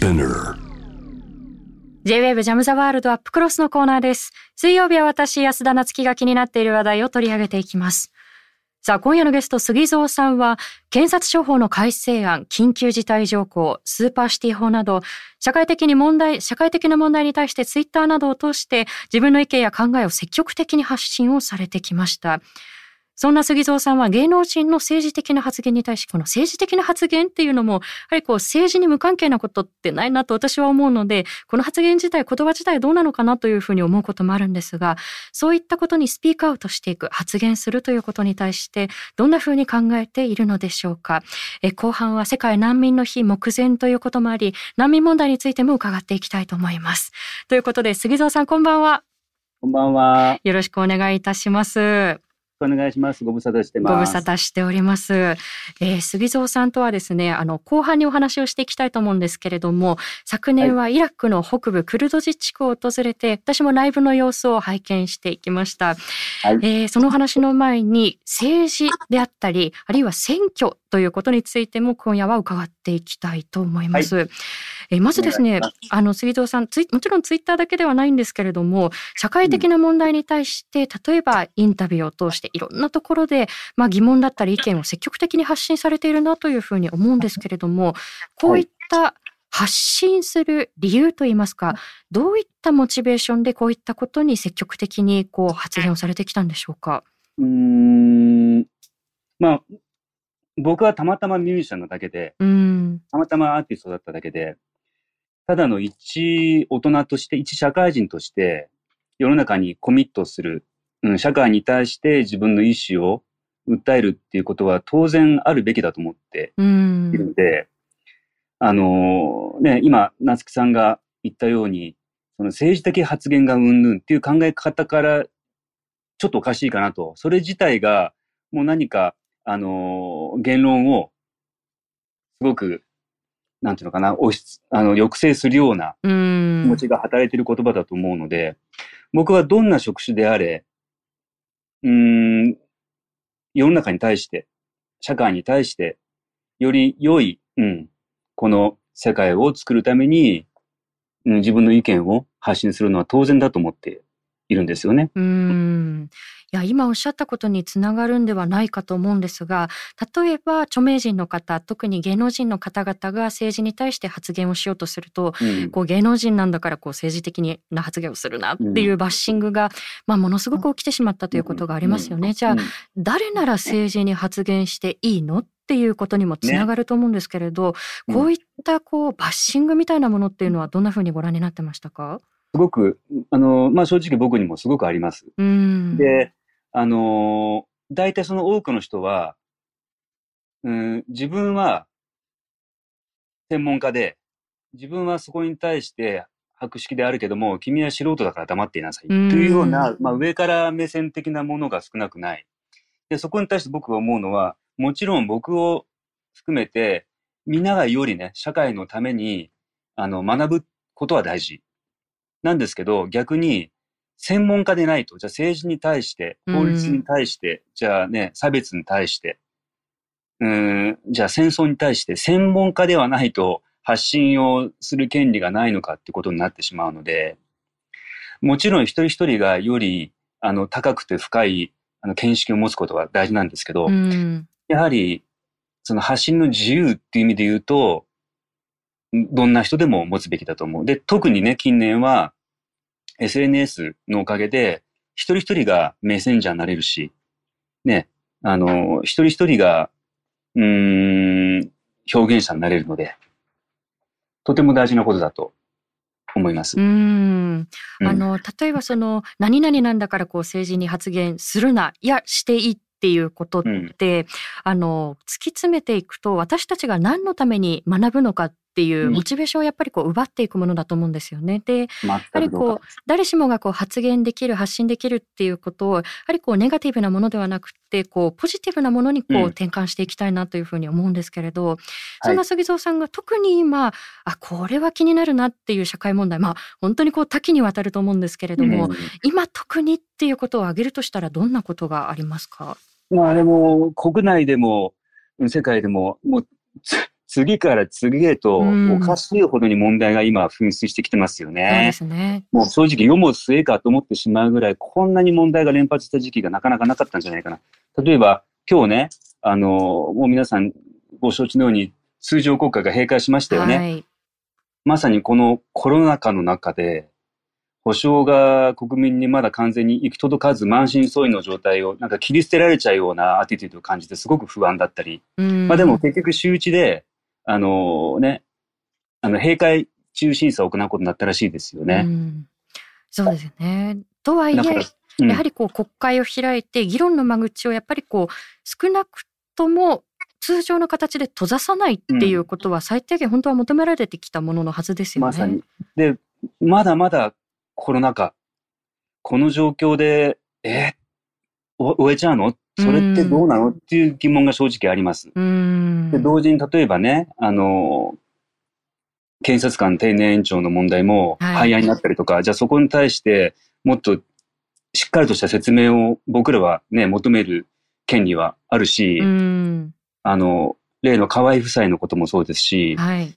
Spinner J-WAVE JAM THE WORLD UP CLOSE のコーナーです。水曜日は私、安田菜津紀が気になっている話題を取り上げていきます。さあ、今夜のゲスト、杉蔵さんは、検察庁法の改正案、緊急事態条項、スーパーシティ法など、社会的に問題、社会的な問題に対してツイッターなどを通して、自分の意見や考えを積極的に発信をされてきました。そんな杉蔵さんは芸能人の政治的な発言に対し、この政治的な発言っていうのも、やはりこう政治に無関係なことってないなと私は思うので、この発言自体、言葉自体どうなのかなというふうに思うこともあるんですが、そういったことにスピークアウトしていく、発言するということに対して、どんなふうに考えているのでしょうか。え後半は世界難民の日目前ということもあり、難民問題についても伺っていきたいと思います。ということで、杉蔵さんこんばんは。こんばんは。よろしくお願いいたします。お願いします。ご無沙汰してます。ご無沙汰しております。えー、杉蔵さんとはですね、あの、後半にお話をしていきたいと思うんですけれども、昨年はイラクの北部クルド自治区を訪れて、私もライブの様子を拝見していきました。はいえーその話の前に、政治であったり、あるいは選挙ということについても今夜は伺っていきたいと思います。えーまずですねあの、杉蔵さんもちろんツイッターだけではないんですけれども、社会的な問題に対して、例えばインタビューを通していろんなところで、まあ、疑問だったり意見を積極的に発信されているなというふうに思うんですけれども、こういった発信する理由といいますか、どういったモチベーションでこういったことに積極的にこう発言をされてきたんでしょうか？うーん。まあ、僕はたまたまミュージシャンなだけで、うん。たまたまアーティストだっただけで、ただの一大人として、一社会人として、世の中にコミットする、うん、社会に対して自分の意思を訴えるっていうことは当然あるべきだと思ってういるん。ので、あのね、今、夏木さんが言ったように、その政治的発言がうんぬんっていう考え方から、ちょっとおかしいかなと。それ自体が、もう何か、あの言論を、すごく、なんていうのかな、押し、あの、抑制するようなうん。気持ちが働いている言葉だと思うので、僕はどんな職種であれ、うん、世の中に対して、社会に対して、より良い、うん、この世界を作るために、うん、自分の意見を発信するのは当然だと思っているんですよね。うん。いや、今おっしゃったことにつながるんではないかと思うんですが、例えば著名人の方、特に芸能人の方々が政治に対して発言をしようとすると、うん、こう芸能人なんだからこう政治的な発言をするなっていうバッシングが、まあ、ものすごく起きてしまったということがありますよね。じゃあ、誰なら政治に発言していいのっていうことにもつながると思うんですけれど、うん。こういったこうバッシングみたいなものっていうのはどんなふうにご覧になってましたか？すごく、あの、まあ、正直僕にもすごくあります。うん。で、あのー大体その多くの人は、うん、自分は専門家で、自分はそこに対して博識であるけども、君は素人だから黙っていなさい。とうんいうような、まあ、上から目線的なものが少なくない。で、そこに対して僕が思うのは、もちろん僕を含めて、みんながよりね、社会のために、あの、学ぶことは大事。なんですけど、逆に、専門家でないと、じゃあ政治に対して、法律に対して、じゃあね、差別に対して、うーん、じゃあ戦争に対して、専門家ではないと発信をする権利がないのかってことになってしまうので、もちろん一人一人がより、あの、高くて深い、あの、見識を持つことが大事なんですけど、うん。やはり、その発信の自由っていう意味で言うと、んどんな人でも持つべきだと思う。で、特にね、近年は、SNS のおかげで、一人一人がメッセンジャーになれるし、ね、あの、一人一人が、うーん、表現者になれるので、とても大事なことだと思います。うん。うんあの、例えばその、何々なんだからこう政治に発言するな、いや、していいっていうことって、あの、突き詰めていくと、私たちが何のために学ぶのかっていううん。モチベーションをやっぱりこう奪っていくものだと思うんですよね。で、全やはりこう誰しもがこう発言できる発信できるっていうことをやはりこうネガティブなものではなくてこうポジティブなものにこううん。転換していきたいなというふうに思うんですけれど、そんな杉蔵さんが特に今あこれは気になるなっていう社会問題まあ本当にこう多岐にわたると思うんですけれども、うん。今特にっていうことを挙げるとしたらどんなことがありますか？まあ、あれも、国内でも、うん世界でも、もう、つ次から次へとうんおかしいほどに問題が今噴出してきてますよそうでね。すね。もう正直世も末かと思ってしまうぐらい、こんなに問題が連発した時期がなかなかなかったんじゃないかな。例えば、今日ね、あの、もう皆さんご承知のように通常国会が閉会しましたよね。はい。まさにこのコロナ禍の中で、保障が国民にまだ完全に行き届かず満身創痍の状態をなんか切り捨てられちゃうようなアティテュードを感じてすごく不安だったり、うんまあでも結局週一で、あのね、あの閉会中審査を行うことになったらしいですようね。んそうですよね。とはいえ、うんやはりこう国会を開いて議論の間口をやっぱりこう少なくとも通常の形で閉ざさないっていうことは最低限本当は求められてきたもののはずですよね。まさに。で、まだまだコロナ禍、この状況で、えお終えちゃうの？それってどうなの？っていう疑問が正直あります。うん。で、同時に例えばね、あの、検察官定年延長の問題もはい廃案になったりとか、じゃあそこに対してもっとしっかりとした説明を僕らはね、求める権利はあるし、うん。あの、例の河合夫妻のこともそうですし、はい。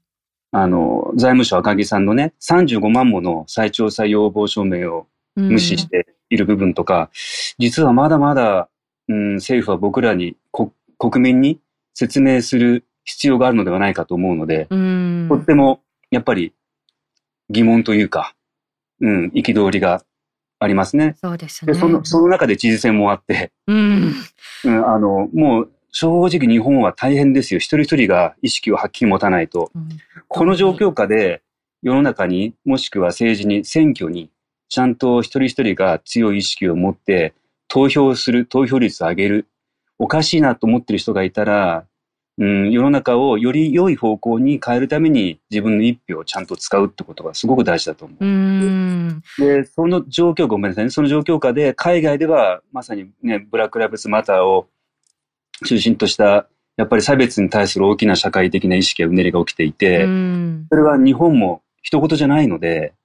あの、財務省赤木さんのね、35万もの再調査要望書明を無視している部分とか、実はまだまだ、うん、政府は僕らに、こ国民に説明する必要があるのではないかと思うので、うん。とっても、やっぱり疑問というか、うん、憤りがありますね。そうですね。で、その、その中で知事選もあって、うん。うん、あの、もう、正直日本は大変ですよ。一人一人が意識をはっきり持たないと。うんこの状況下で世の中にもしくは政治に選挙にちゃんと一人一人が強い意識を持って投票する、投票率を上げる。おかしいなと思ってる人がいたら、うん、世の中をより良い方向に変えるために自分の一票をちゃんと使うってことがすごく大事だと思う。うん。で、その状況、ごめんなさいね。その状況下で、海外ではまさにね、ブラック・ライブズ・マターを中心とした、やっぱり差別に対する大きな社会的な意識やうねりが起きていて、うんそれは日本も一言じゃないので、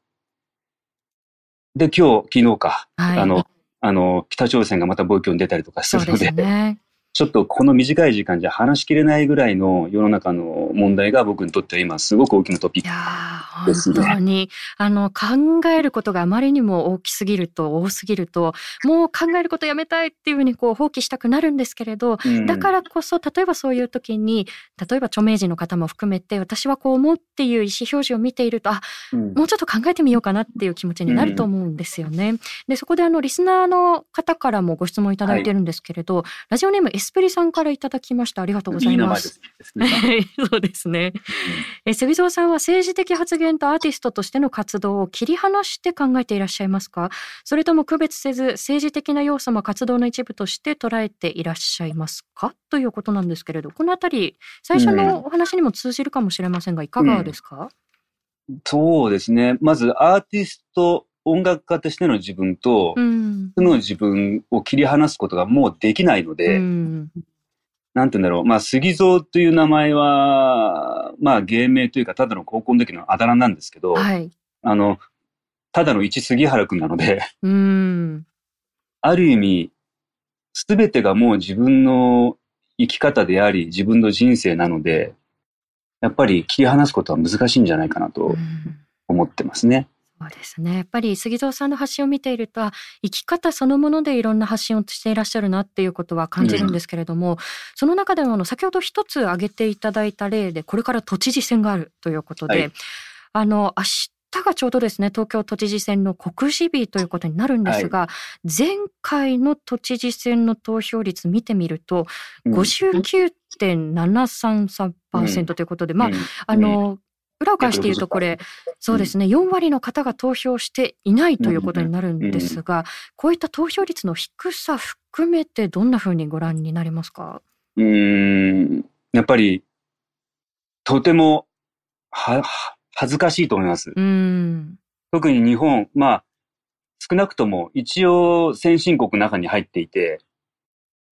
で、今日、昨日か、はい。あの、あの、北朝鮮がまた暴挙に出たりとかするので、すね。ちょっとこの短い時間じゃ話しきれないぐらいの世の中の問題が僕にとっては今すごく大きなトピックですね。本当に。あの考えることがあまりにも大きすぎると多すぎるともう考えることやめたいっていうふうにこう放棄したくなるんですけれどうん。だからこそ例えばそういう時に例えば著名人の方も含めて私はこう思うっていう意思表示を見ているとあうん。もうちょっと考えてみようかなっていう気持ちになると思うんですよね。でそこであのリスナーの方からもご質問いただいてるんですけれど、ラジオネームエスプリさんからいただきました。ありがとうございま。いい名前です そうですね。え杉蔵さんは政治的発言とアーティストとしての活動を切り離して考えていらっしゃいますか？それとも区別せず政治的な要素も活動の一部として捉えていらっしゃいますか？ということなんですけれどこのあたり最初のお話にも通じるかもしれませんがいかがですか、そうですね。まずアーティスト、音楽家としての自分と、うん。その自分を切り離すことがもうできないので、うんなんて言うんだろう。まあ、杉蔵という名前は、まあ、芸名というか、ただの高校の時のあだ名なんですけど、はい。あの、ただの一杉原くんなので、うんある意味、すべてがもう自分の生き方であり、自分の人生なので、やっぱり切り離すことは難しいんじゃないかなうとん思ってますね。そうですね。やっぱり杉蔵さんの発信を見ていると、あ生き方そのものでいろんな発信をしていらっしゃるなっていうことは感じるんですけれども、その中でもあの先ほど一つ挙げていただいた例で、これから都知事選があるということで、はい。あの明日がちょうどですね、東京都知事選の告示日ということになるんですが、前回の都知事選の投票率見てみると、うん。59.733%ということで、まあうん。あの、裏を返して言うとこれ、そうですね、4割の方が投票していないということになるんですが、こういった投票率の低さ含めてどんなふうにご覧になりますか？うーん、やっぱり、とても、は、は恥ずかしいと思います。うん。特に日本、まあ、少なくとも一応先進国の中に入っていて、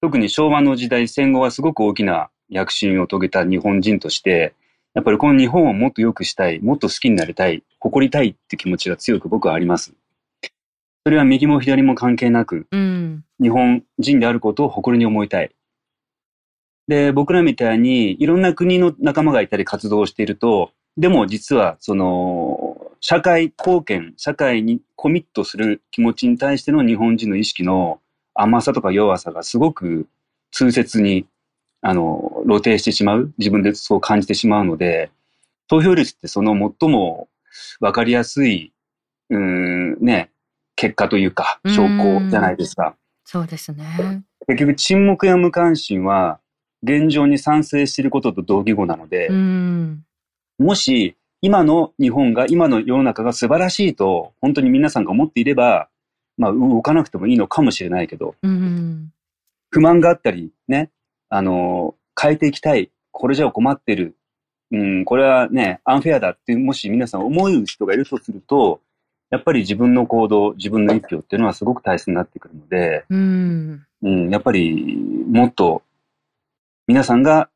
特に昭和の時代、戦後はすごく大きな躍進を遂げた日本人として、やっぱりこの日本をもっと良くしたい、もっと好きになりたい、誇りたいって気持ちが強く僕はあります。それは右も左も関係なく、うん。日本人であることを誇りに思いたい。で、僕らみたいにいろんな国の仲間がいたり活動していると、でも実はその、社会貢献、社会にコミットする気持ちに対しての日本人の意識の甘さとか弱さがすごく痛切に、あの、露呈してしまう。自分でそう感じてしまうので、投票率ってその最もわかりやすい、うん、ね、結果というか、証拠じゃないですか。そうですね。結局、沈黙や無関心は、現状に賛成していることと同義語なので、もし、今の日本が、今の世の中が素晴らしいと、本当に皆さんが思っていれば、まあ、動かなくてもいいのかもしれないけど、不満があったり、ね、あの、変えていきたい、これじゃ困ってる、うん、これはね、アンフェアだって、もし皆さん思う人がいるとすると、やっぱり自分の行動、自分の一票っていうのはすごく大切になってくるので、うん、うん、やっぱりもっと皆さんが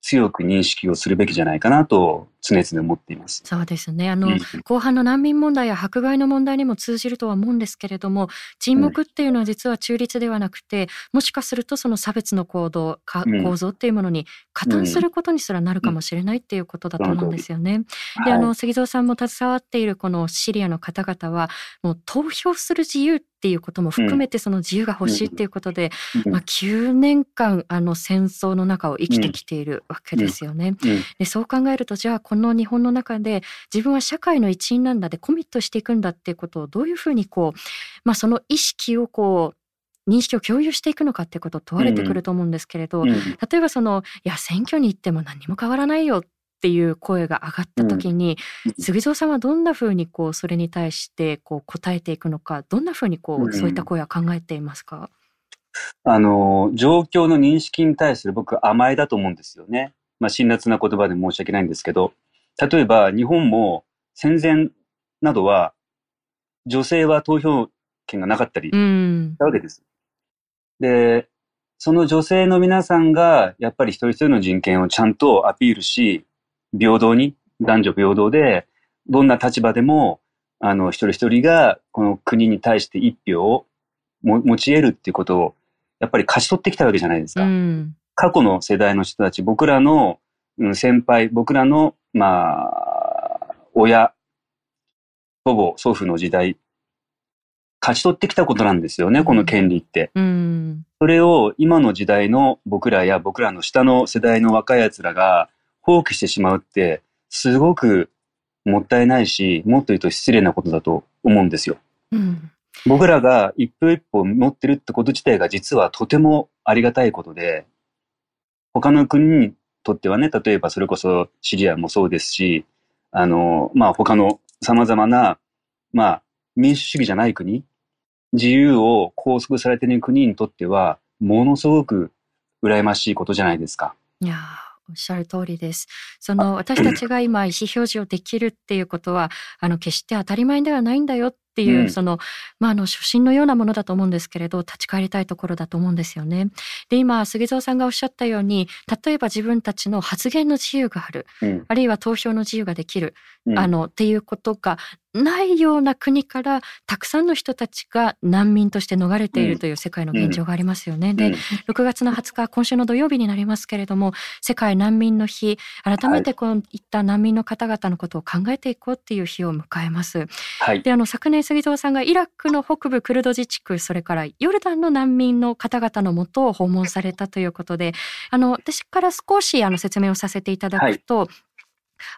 強く認識をするべきじゃないかなと常々思っています。そうですね。あの、うん、後半の難民問題や迫害の問題にも通じるとは思うんですけれども、沈黙っていうのは実は中立ではなくて、うん、もしかするとその差別の行動、か構造っていうものに加担することにすらなるかもしれないっていうことだと思うんですよね。うん、で、あの、杉蔵さんも携わっているこのシリアの方々は、もう投票する自由っていうことも含めてその自由が欲しいっていうことで、まあ、9年間あの戦争の中を生きてきているわけですよね。でそう考えるとじゃあこの日本の中で自分は社会の一員なんだでコミットしていくんだっていうことをどういうふうにこう、まあ、その意識をこう認識を共有していくのかってことを問われてくると思うんですけれど、うん、例えばそのいや選挙に行っても何も変わらないよ。っていう声が上がった時に、うん、杉蔵さんはどんなふうにこうそれに対してこう答えていくのかどんなふうにこう、そういった声は考えていますか？あの状況の認識に対する僕甘えだと思うんですよね。まあ辛辣な言葉で申し訳ないんですけど。例えば日本も戦前などは女性は投票権がなかったりしたわけです。で、その女性の皆さんがやっぱり一人一人の人権をちゃんとアピールし、平等に、男女平等で、どんな立場でも、あの、一人一人がこの国に対して一票を持ち得るっていうことを、やっぱり勝ち取ってきたわけじゃないですか。過去の世代の人たち、僕らの先輩、僕らのまあ、親、祖母、祖父の時代、勝ち取ってきたことなんですよね、この権利って。うん、それを今の時代の僕らや僕らの下の世代の若い奴らが放棄してしまうって、すごくもったいないし、もっと言うと失礼なことだと思うんですよ。うん、僕らが一歩一歩持ってるってこと自体が実はとてもありがたいことで、他の国にとってはね、例えばそれこそシリアもそうですし、あの、まあ、他の様々な、まあ、民主主義じゃない国、自由を拘束されている国にとっては、ものすごく羨ましいことじゃないですか。いやおっしゃる通りです。その私たちが今意思表示をできるっていうことは、あの決して当たり前ではないんだよっっていう、うん、その、まあ、あの、初心のようなものだと思うんですけれど、立ち返りたいところだと思うんですよね。で、今、杉蔵さんがおっしゃったように、例えば自分たちの発言の自由がある、うん、あるいは投票の自由ができる、うん、あの、っていうことがないような国からたくさんの人たちが難民として逃れているという世界の現状がありますよね。で、6月の20日、今週の土曜日になりますけれども、世界難民の日、改めてこういった難民の方々のことを考えていこうっていう日を迎えます。はい、で、あの、昨年杉蔵さんがイラクの北部クルド自治区、それからヨルダンの難民の方々のもとを訪問されたということで、あの、私から少しあの説明をさせていただくと、はい。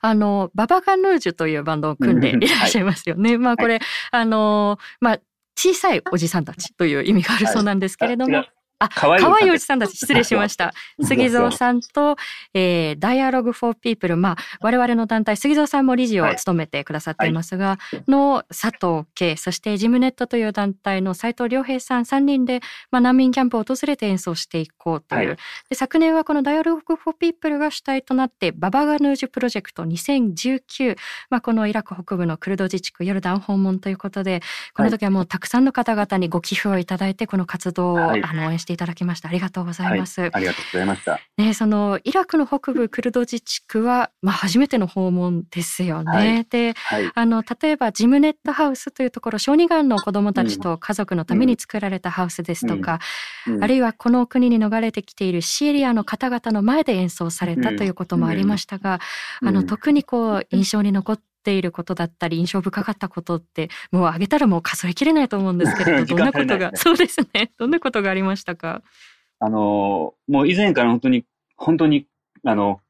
あの、ババガヌージュというバンドを組んでいらっしゃいますよね。はい、まあこれ、はい、あの、まあ小さいおじさんたちという意味があるそうなんですけれども、はい、あ、可愛いおじさん。たち、失礼しました。杉蔵さんと、えー、ダイアログフォーピープル、まあ、我々の団体、杉蔵さんも理事を務めてくださっていますが、はい、の佐藤圭、そしてジムネットという団体の斉藤良平さん3人で、まあ、難民キャンプを訪れて演奏していこうという。はい、で昨年はこのダイアログフォーピープルが主体となって、ババガヌージュプロジェクト2019、まあ、このイラク北部のクルド自治区ヨルダン訪問ということで、この時はもうたくさんの方々にご寄付をいただいて、この活動を、あの応援してしていただきました。ありがとうございます。はい、ありがとうございました。ね、そのイラクの北部クルド自治区は、まあ、初めての訪問ですよね。はい、で、はい、あの例えばジムネットハウスというところ、小児がんの子どもたちと家族のために作られたハウスですとか、うんうん、あるいはこの国に逃れてきているシリアの方々の前で演奏されたということもありましたが、あの特にこう印象に残っていることだったり印象深かったことってもうあげたらもう数えきれないと思うんですけれど どんなことが、ね、そうですね。どんなことがありましたか？あのもう以前から本当に本当にあの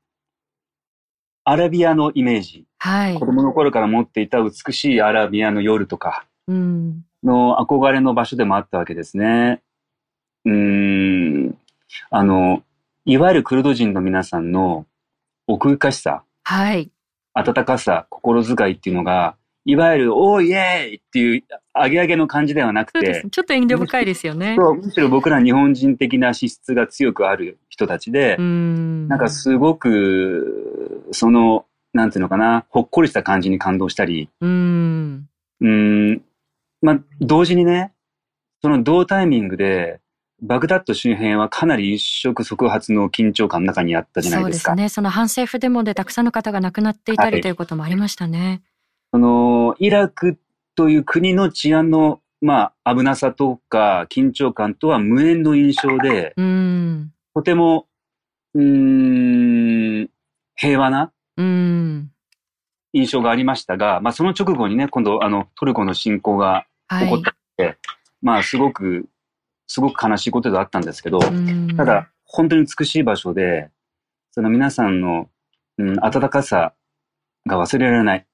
アラビアのイメージ、はい、子供の頃から持っていた美しいアラビアの夜とかの憧れの場所でもあったわけですね。うん。あのいわゆるクルド人の皆さんの奥ゆかしさ、はい、温かさ、心遣いっていうのが、いわゆる、おーイエーイっていう、あげあげの感じではなくて、ちょっと遠慮深いですよね。そう、むしろ僕ら日本人的な資質が強くある人たちで、んなんかすごく、その、なんていうのかな、ほっこりした感じに感動したり、うん。うん。まあ、同時にね、その同タイミングで、バグダッド周辺はかなり一触即発の緊張感の中にあったじゃないですか。そうですね。その反政府デモでたくさんの方が亡くなっていたり、はい、ということもありましたね。その、イラクという国の治安の、まあ、危なさとか緊張感とは無縁の印象で、うん、とても、うん、平和な、うん、印象がありましたが、まあ、その直後にね、今度、あの、トルコの侵攻が起こって、はい、まあ、すごくすごく悲しいことであったんですけど、ただ、本当に美しい場所で、その皆さんの、うん、温かさが忘れられない。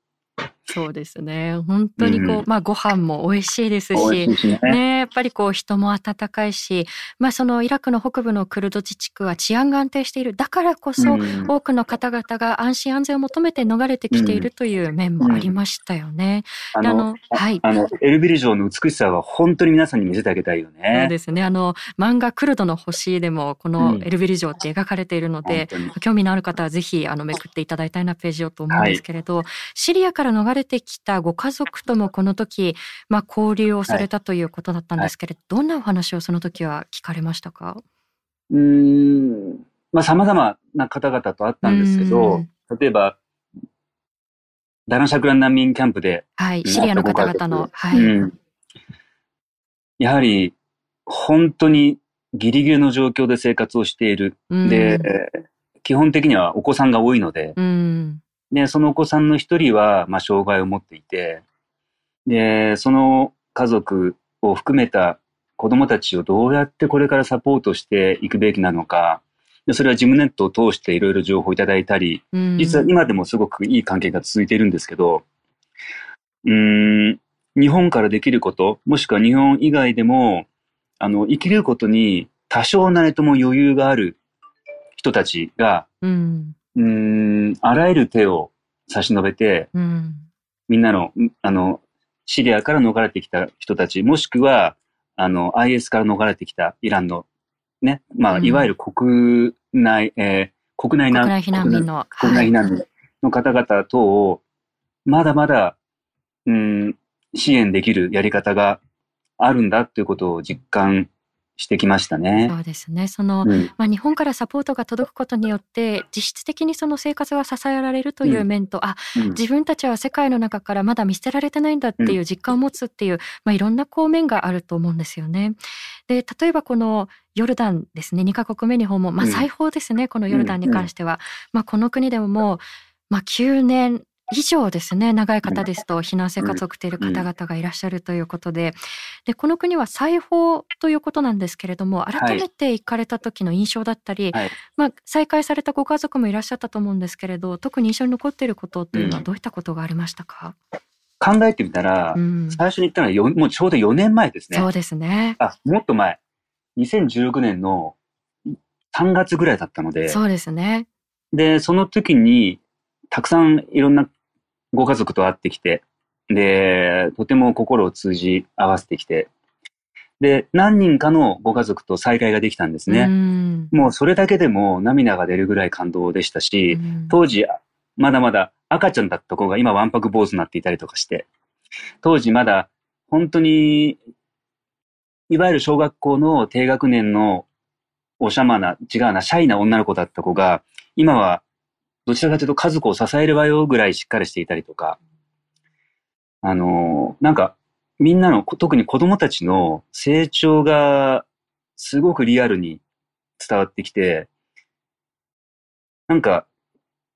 そうですね。本当にこう、うん、まあご飯も美味しいですし、ね、ね、やっぱりこう人も温かいし、まあそのイラクの北部のクルド自治区は治安が安定している。だからこそ、多くの方々が安心安全を求めて逃れてきているという面もありましたよね。うん、あの、はい。あの、エルビル城の美しさは本当に皆さんに見せてあげたいよね。そうですね。あの、漫画クルドの星でもこのエルビル城って描かれているので、うん、興味のある方はぜひあのめくっていただいたいなページをと思うんですけれど、はい、シリアから逃れてきたご家族ともこの時、まあ、交流をされたということだったんですけれど、はい、どんなお話をその時は聞かれましたか？うん、まあ、様々な方々と会ったんですけど、例えば、ダナシャクラン難民キャンプで、はい、シリアの方々の、はい、うん、やはり、本当にギリギリの状況で生活をしている。で、基本的にはお子さんが多いので、うん、で、そのお子さんの一人は、まあ、障害を持っていて、で、その家族を含めた子供たちをどうやってこれからサポートしていくべきなのか、でそれはジムネットを通していろいろ情報をいただいたり、うん、実は今でもすごくいい関係が続いているんですけど、うん、日本からできること、もしくは日本以外でも、あの、生きることに多少なりとも余裕がある人たちが、うん、うん、あらゆる手を差し伸べて、うん、みんなの、あの、シリアから逃れてきた人たち、もしくは、あの、IS から逃れてきたイランの、ね、まあ、うん、いわゆる国内、えー、国内難国内避難民の。国内避難民の方々等を、まだまだ、うん、支援できるやり方があるんだということを実感してきましたね。そうですね。その、うん、まあ日本からサポートが届くことによって実質的にその生活が支えられるという面と、うん、あ、うん、自分たちは世界の中からまだ見捨てられてないんだっていう実感を持つっていう、まあいろんな方面があると思うんですよね。で、例えばこのヨルダンですね、2カ国目に訪問、まあ最高ですね、このヨルダンに関しては。まあこの国でももう、まあ9年以上ですね長い方ですと避難生活を送っている方々がいらっしゃるということででこの国は裁縫ということなんですけれども改めて行かれた時の印象だったり、はい、まあ、再会されたご家族もいらっしゃったと思うんですけれど特に印象に残っていることというのはどういったことがありましたか、考えてみたら、うん、最初に言ったのはよもうちょうど4年前ですね。そうですね。あ、もっと前。2016年の3月ぐらいだったので。そうですね。で、その時に、たくさんいろんなご家族と会ってきて、で、とても心を通じ合わせてきて、で、何人かのご家族と再会ができたんですね。うもうそれだけでも涙が出るぐらい感動でしたし、当時、まだまだ赤ちゃんだった子が今わんぱく坊主になっていたりとかして、当時まだ本当に、いわゆる小学校の低学年のおしゃまな、違うな、シャイな女の子だった子が、今は、どちらかというと家族を支えるわよぐらいしっかりしていたりとか、あの、なんか、みんなの、特に子供たちの成長がすごくリアルに伝わってきて、なんか、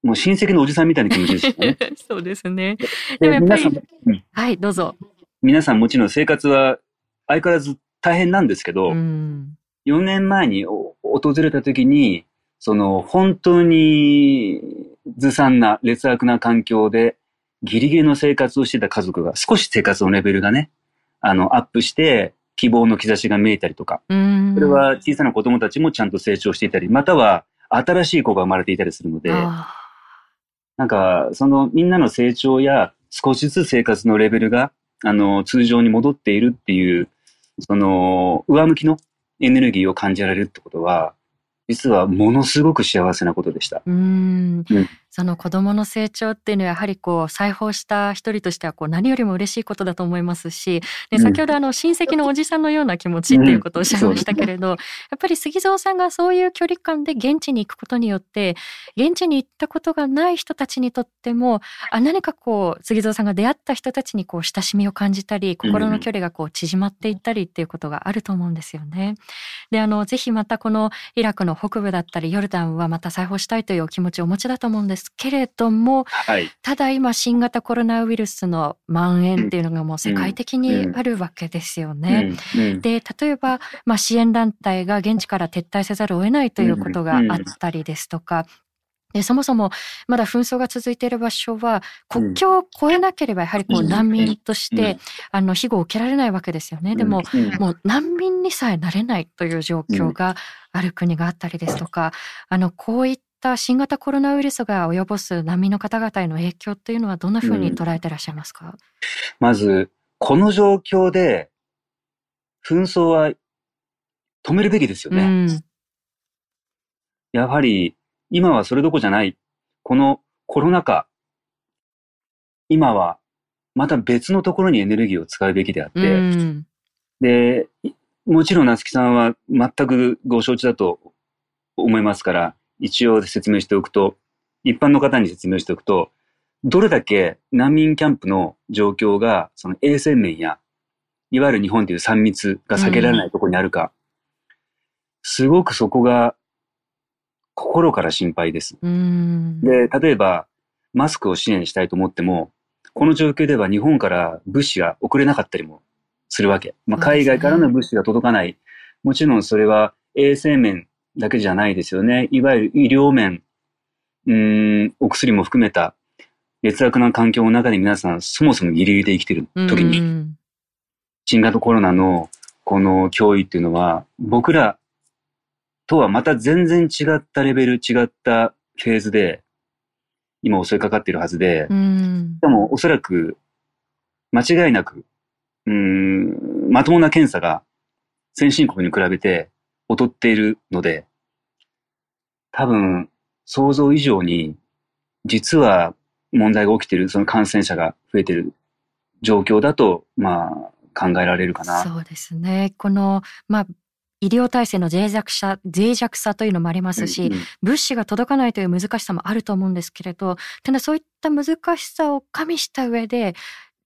もう親戚のおじさんみたいな気持ちですね。そうですね。でもやっぱり、うん、はい、どうぞ。皆さんもちろん生活は相変わらず大変なんですけど、うん、4年前に訪れた時に、その本当にずさんな劣悪な環境でギリギリの生活をしてた家族が少し生活のレベルがね、あの、アップして希望の兆しが見えたりとか、それは小さな子供たちもちゃんと成長していたり、または新しい子が生まれていたりするので、なんか、そのみんなの成長や少しずつ生活のレベルが、あの、通常に戻っているっていう、その、上向きのエネルギーを感じられるってことは、実はものすごく幸せなことでした。うん、うん、その子供の成長っていうのはやはりこう裁縫した一人としてはこう何よりも嬉しいことだと思いますし、で先ほどあの親戚のおじさんのような気持ちっていうことをおっしゃいましたけれど、やっぱり杉蔵さんがそういう距離感で現地に行くことによって現地に行ったことがない人たちにとってもあ何かこう杉蔵さんが出会った人たちにこう親しみを感じたり心の距離がこう縮まっていったりっていうことがあると思うんですよね。であのぜひまたこのイラクの北部だったりヨルダンはまた裁縫したいというお気持ちをお持ちだと思うんですけれども、はい、ただ今新型コロナウイルスの蔓延っていうのがもう世界的にあるわけですよね。で例えば、まあ、支援団体が現地から撤退せざるを得ないということがあったりですとか、でそもそもまだ紛争が続いている場所は国境を越えなければやはりこう難民としてあの庇護を受けられないわけですよね。でももう難民にさえなれないという状況がある国があったりですとかあのこういった新型コロナウイルスが及ぼす難民の方々への影響というのはどんなふうに捉えてらっしゃいますか、まずこの状況で紛争は止めるべきですよね。うん、やはり今はそれどころじゃない。このコロナ禍、今はまた別のところにエネルギーを使うべきであって、うん、で、もちろん夏木さんは全くご承知だと思いますから、一応説明しておくと、一般の方に説明しておくと、どれだけ難民キャンプの状況が、その衛生面や、いわゆる日本という3密が避けられないところにあるか、うん、すごくそこが心から心配です。で、例えば、マスクを支援したいと思っても、この状況では日本から物資が送れなかったりもするわけ。まあ、海外からの物資が届かない。もちろんそれは衛生面だけじゃないですよね。いわゆる医療面、うん、お薬も含めた劣悪な環境の中で皆さんそもそもギリギリで生きてる時に、新型コロナのこの脅威っていうのは、僕らとはまた全然違ったレベル、違ったフェーズで、今襲いかかっているはずで、うん、でもおそらく、間違いなく、うん、まともな検査が先進国に比べて劣っているので、多分、想像以上に、実は問題が起きている、その感染者が増えている状況だと、まあ、考えられるかな。そうですね。この、まあ、医療体制の脆弱さ、脆弱さというのもありますし、うんうん、物資が届かないという難しさもあると思うんですけれど、ただそういった難しさを加味した上で、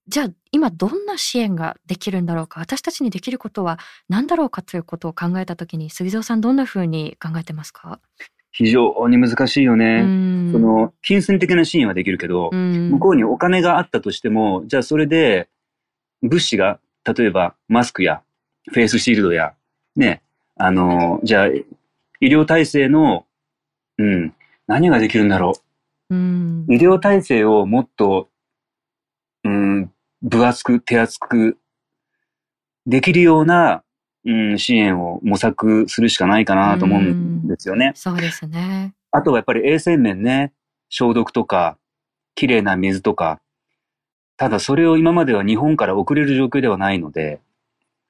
じゃあ今どんな支援ができるんだろうか、私たちにできることは何だろうかということを考えたときに、杉蔵さんどんなふうに考えてますか？非常に難しいよね。その、金銭的な支援はできるけど、向こうにお金があったとしても、じゃあそれで物資が、例えばマスクやフェイスシールドやね、あの、じゃあ、医療体制の、うん、何ができるんだろう。うん、医療体制をもっと、うん、分厚く、手厚く、できるような、うん、支援を模索するしかないかなと思うんですよね。うそうですね。あとはやっぱり衛生面ね、消毒とか、綺麗な水とか、ただそれを今までは日本から送れる状況ではないので、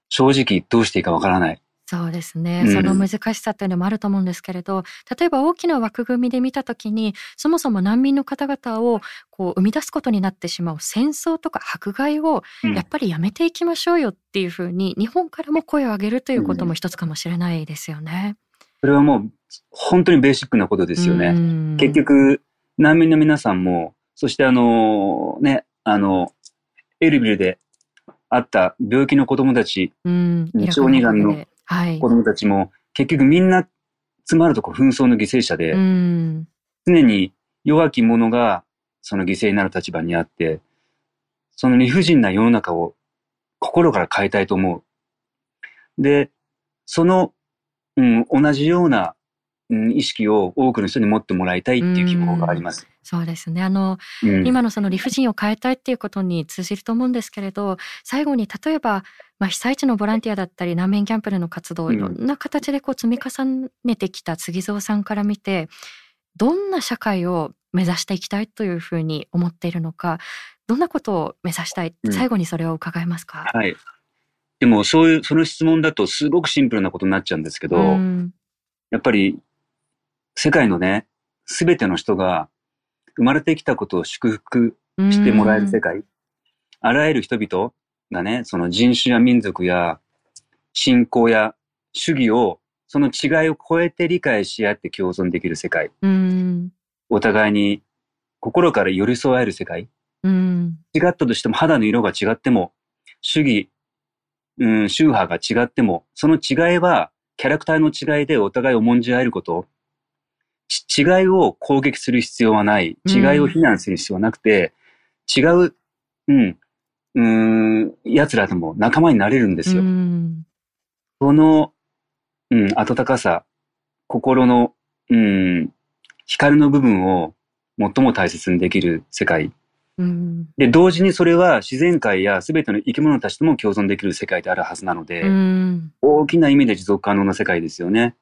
正直どうしていいかわからない。そうですね、うん、その難しさというのもあると思うんですけれど例えば大きな枠組みで見た時にそもそも難民の方々をこう生み出すことになってしまう戦争とか迫害をやっぱりやめていきましょうよっていうふうに日本からも声を上げるということも一つかもしれないですよね。それはもう本当にベーシックなことですよね。結局、難民の皆さんも、そしてあの、ね、あの、エルビルであった病気の子供たち、小児がんの子供たちも、結局みんな詰まるとこ紛争の犠牲者で、常に弱き者がその犠牲になる立場にあって、その理不尽な世の中を心から変えたいと思う。で、その、うん、同じような、うん、意識を多くの人に持ってもらいたいっていう希望があります。そうですね。あの、うん、今のその理不尽を変えたいっていうことに通じると思うんですけれど、最後に例えば、まあ、被災地のボランティアだったり難民キャンプでの活動、いろんな形でこう積み重ねてきた杉蔵さんから見て、どんな社会を目指していきたいというふうに思っているのか、どんなことを目指したい、最後にそれを伺えますか、はい。でも、そういう、その質問だとすごくシンプルなことになっちゃうんですけど、やっぱり、世界のね、すべての人が生まれてきたことを祝福してもらえる世界、あらゆる人々がね、その人種や民族や信仰や主義を、その違いを超えて理解し合って共存できる世界。お互いに心から寄り添える世界。違ったとしても肌の色が違っても、主義、うん、宗派が違っても、その違いはキャラクターの違いでお互い重んじ合えること。違いを攻撃する必要はない。違いを非難する必要はなくて、違う、うん、うん、奴らとも仲間になれるんですよ。その、うん、温かさ、心の、うん、光の部分を最も大切にできる世界。うん、で、同時にそれは自然界や全ての生き物たちとも共存できる世界であるはずなので、うん、大きな意味で持続可能な世界ですよね。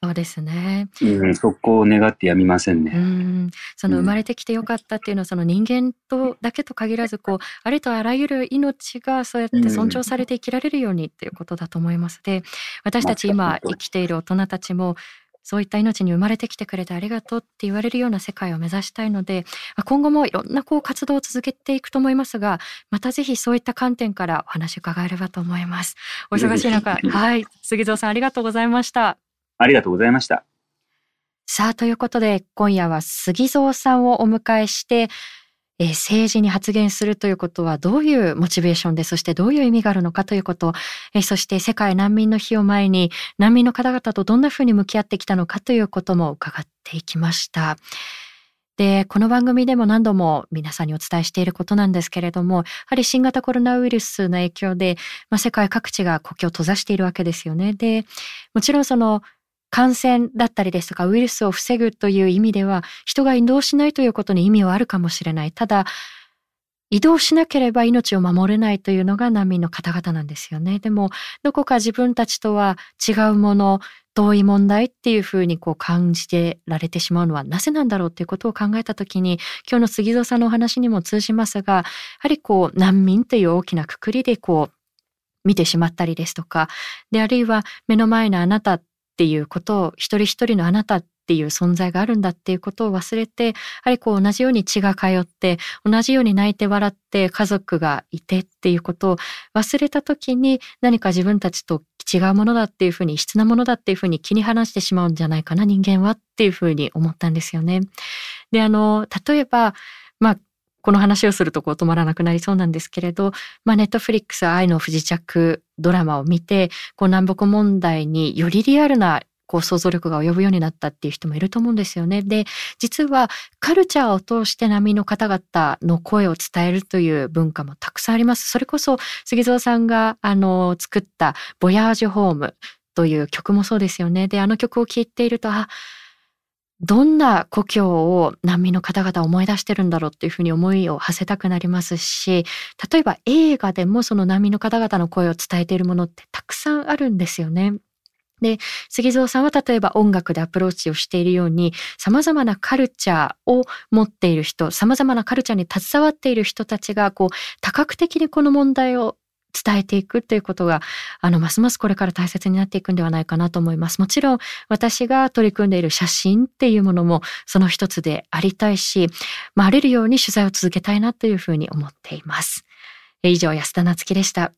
そうですね。うん、そこを願ってやみませんね。うん、その生まれてきてよかったっていうのは、その人間とだけと限らず、こう、ありとあらゆる命がそうやって尊重されて生きられるようにっていうことだと思います。で、私たち今生きている大人たちも、そういった命に生まれてきてくれてありがとうって言われるような世界を目指したいので、今後もいろんなこう活動を続けていくと思いますが、またぜひそういった観点からお話伺えればと思います。お忙しい中、はい、杉蔵さんありがとうございました。ありがとうございました。さあ、ということで、今夜は杉蔵さんをお迎えして、えー、政治に発言するということはどういうモチベーションで、そしてどういう意味があるのかということ、えー、そして世界難民の日を前に難民の方々とどんなふうに向き合ってきたのかということも伺っていきました。で、この番組でも何度も皆さんにお伝えしていることなんですけれども、やはり新型コロナウイルスの影響で、まあ、世界各地が国境を閉ざしているわけですよね。で、もちろんその感染だったりですとかウイルスを防ぐという意味では人が移動しないということに意味はあるかもしれない。ただ移動しなければ命を守れないというのが難民の方々なんですよね。でもどこか自分たちとは違うもの遠い問題っていうふうにこう感じてられてしまうのはなぜなんだろうっていうことを考えた時に今日の杉蔵さんのお話にも通じますがやはりこう難民という大きなくくりでこう見てしまったりですとかであるいは目の前のあなたっていうことを一人一人のあなたっていう存在があるんだっていうことを忘れてやはりこう同じように血が通って同じように泣いて笑って家族がいてっていうことを忘れた時に何か自分たちと違うものだっていうふうに異質なものだっていうふうに気に離してしまうんじゃないかな人間はっていうふうに思ったんですよね。であの例えばまあこの話をするとこう止まらなくなりそうなんですけれど、まあ、ネットフリックス愛の不時着ドラマを見て、こう南北問題によりリアルなこう想像力が及ぶようになったっていう人もいると思うんですよね。で、実はカルチャーを通して波の方々の声を伝えるという文化もたくさんあります。それこそ杉蔵さんがあの作ったボヤージュホームという曲もそうですよね。で、あの曲を聴いていると、あ、どんな故郷を難民の方々思い出してるんだろうっていうふうに思いを馳せたくなりますし、例えば映画でもその難民の方々の声を伝えているものってたくさんあるんですよね。で、杉蔵さんは例えば音楽でアプローチをしているように、様々なカルチャーを持っている人、様々なカルチャーに携わっている人たちが、こう、多角的にこの問題を伝えていくということが、あの、ますますこれから大切になっていくんではないかなと思います。もちろん、私が取り組んでいる写真っていうものも、その一つでありたいし、まあ、あれるように取材を続けたいなというふうに思っています。以上、安田なつきでした。